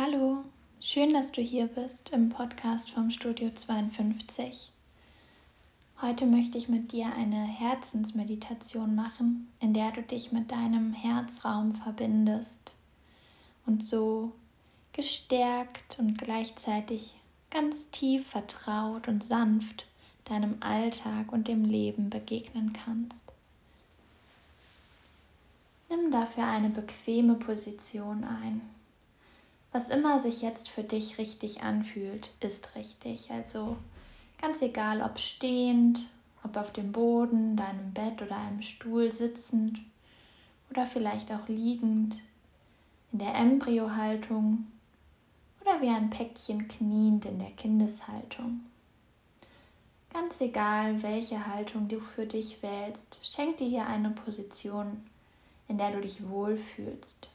Hallo, schön, dass du hier bist im Podcast vom Studio 52. Heute möchte ich mit dir eine Herzensmeditation machen, in der du dich mit deinem Herzraum verbindest und so gestärkt und gleichzeitig ganz tief vertraut und sanft deinem Alltag und dem Leben begegnen kannst. Nimm dafür eine bequeme Position ein. Was immer sich jetzt für dich richtig anfühlt, ist richtig. Also ganz egal, ob stehend, ob auf dem Boden, deinem Bett oder einem Stuhl sitzend oder vielleicht auch liegend, in der Embryohaltung oder wie ein Päckchen kniend in der Kindeshaltung. Ganz egal, welche Haltung du für dich wählst, schenk dir hier eine Position, in der du dich wohlfühlst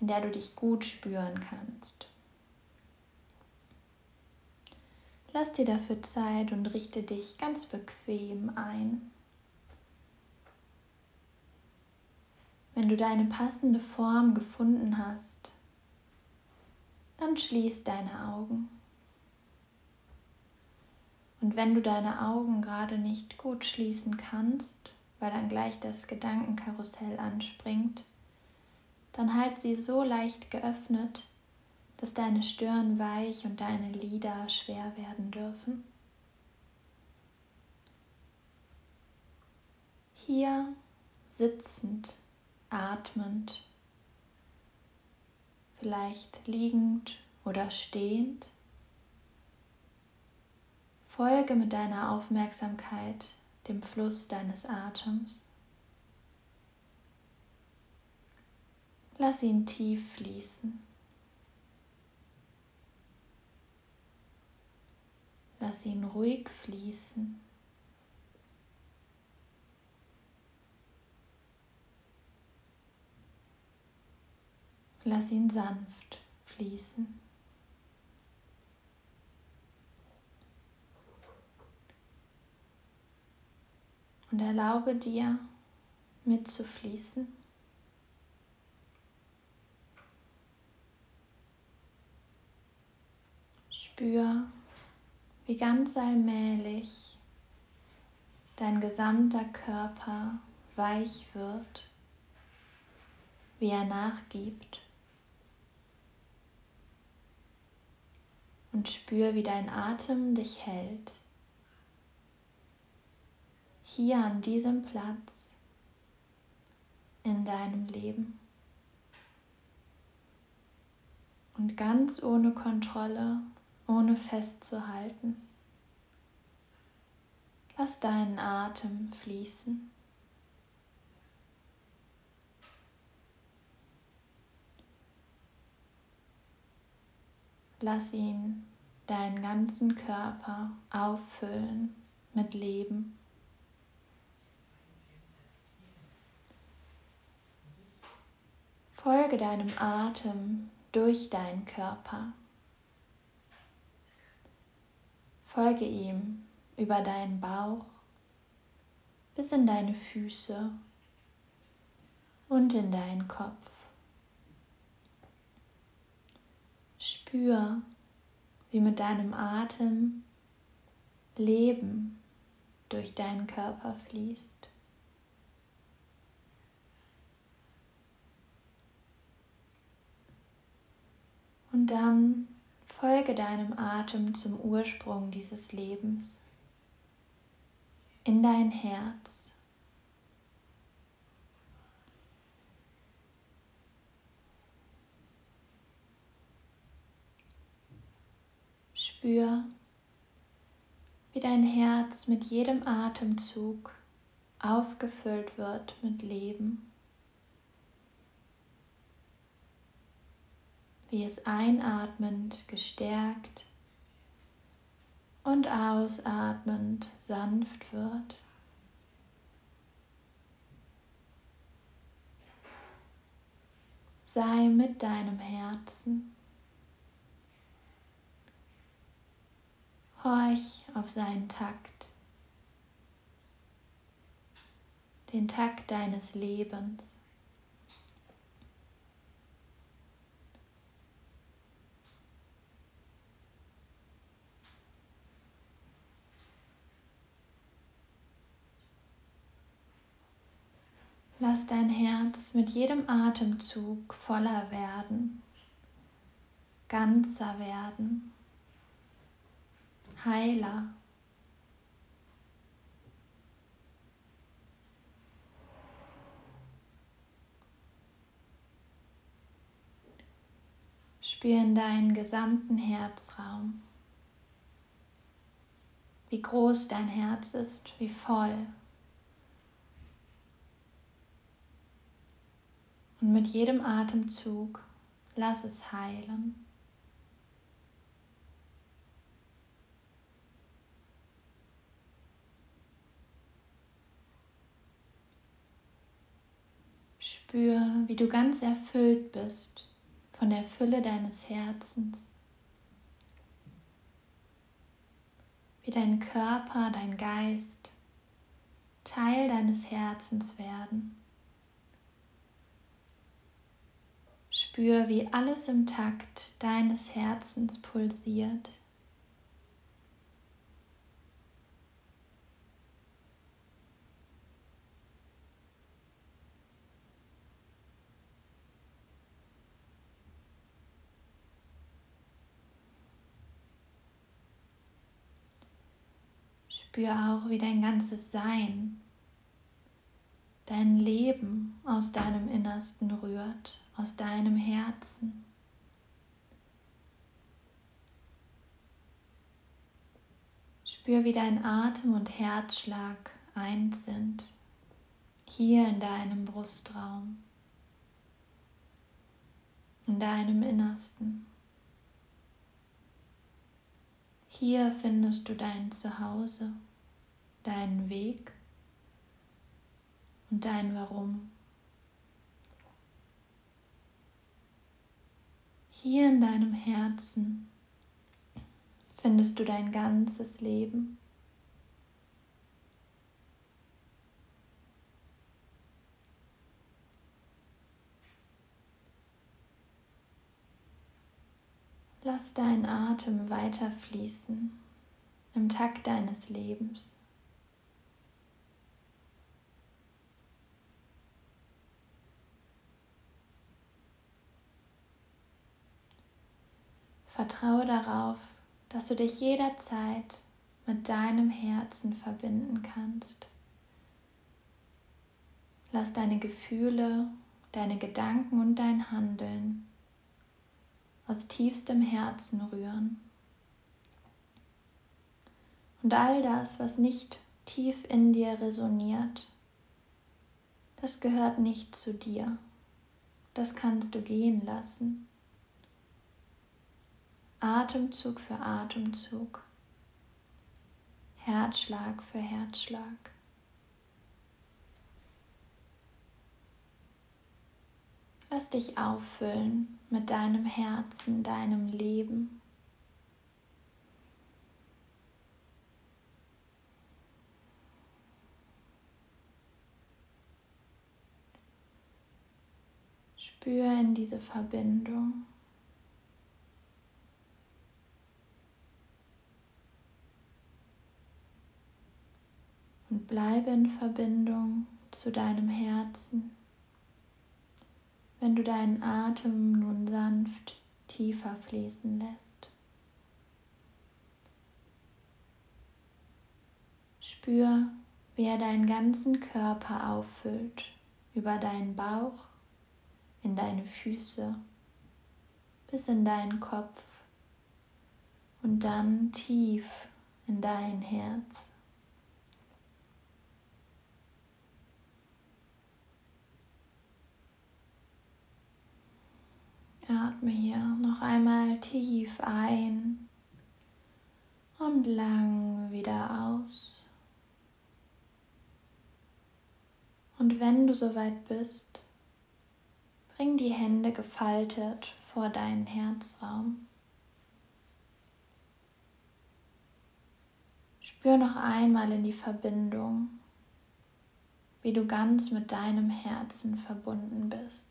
in der du dich gut spüren kannst. Lass dir dafür Zeit und richte dich ganz bequem ein. Wenn du deine passende Form gefunden hast, dann schließ deine Augen. Und wenn du deine Augen gerade nicht gut schließen kannst, weil dann gleich das Gedankenkarussell anspringt, dann halt sie so leicht geöffnet, dass deine Stirn weich und deine Lider schwer werden dürfen. Hier sitzend, atmend, vielleicht liegend oder stehend, folge mit deiner Aufmerksamkeit dem Fluss deines Atems. Lass ihn tief fließen. Lass ihn ruhig fließen. Lass ihn sanft fließen. Und erlaube dir mitzufließen. Spür, wie ganz allmählich dein gesamter Körper weich wird, wie er nachgibt. Und spür, wie dein Atem dich hält. Hier an diesem Platz in deinem Leben. Und ganz ohne Kontrolle ohne festzuhalten. Lass deinen Atem fließen. Lass ihn deinen ganzen Körper auffüllen mit Leben. Folge deinem Atem durch deinen Körper. Folge ihm über deinen Bauch bis in deine Füße und in deinen Kopf. Spür, wie mit deinem Atem Leben durch deinen Körper fließt. Und dann Folge deinem Atem zum Ursprung dieses Lebens, in dein Herz. Spür, wie dein Herz mit jedem Atemzug aufgefüllt wird mit Leben. Wie es einatmend gestärkt und ausatmend sanft wird. Sei mit deinem Herzen. Horch auf seinen Takt, den Takt deines Lebens. Lass dein Herz mit jedem Atemzug voller werden, ganzer werden, heiler. Spür in deinen gesamten Herzraum, wie groß dein Herz ist, wie voll. Und mit jedem Atemzug lass es heilen. Spür, wie du ganz erfüllt bist von der Fülle deines Herzens. Wie dein Körper, dein Geist Teil deines Herzens werden. Spür, wie alles im Takt deines Herzens pulsiert. Spür auch, wie dein ganzes Sein, dein Leben aus deinem Innersten rührt aus deinem Herzen. Spür, wie dein Atem und Herzschlag eins sind, hier in deinem Brustraum, in deinem Innersten. Hier findest du dein Zuhause, deinen Weg und dein Warum. Hier in deinem Herzen findest du dein ganzes Leben. Lass deinen Atem weiter fließen im Takt deines Lebens. Vertraue darauf, dass du dich jederzeit mit deinem Herzen verbinden kannst. Lass deine Gefühle, deine Gedanken und dein Handeln aus tiefstem Herzen rühren. Und all das, was nicht tief in dir resoniert, das gehört nicht zu dir. Das kannst du gehen lassen. Atemzug für Atemzug, Herzschlag für Herzschlag. Lass dich auffüllen mit deinem Herzen, deinem Leben. Spür in diese Verbindung. Bleibe in Verbindung zu deinem Herzen. Wenn du deinen Atem nun sanft tiefer fließen lässt. Spür, wie er deinen ganzen Körper auffüllt, über deinen Bauch, in deine Füße, bis in deinen Kopf und dann tief in dein Herz. Atme hier noch einmal tief ein und lang wieder aus. Und wenn du soweit bist, bring die Hände gefaltet vor deinen Herzraum. Spür noch einmal in die Verbindung, wie du ganz mit deinem Herzen verbunden bist.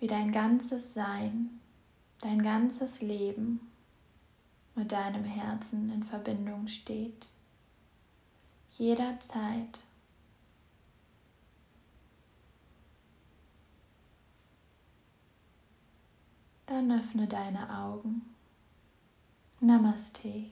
wie dein ganzes Sein, dein ganzes Leben mit deinem Herzen in Verbindung steht, jederzeit. Dann öffne deine Augen. Namaste.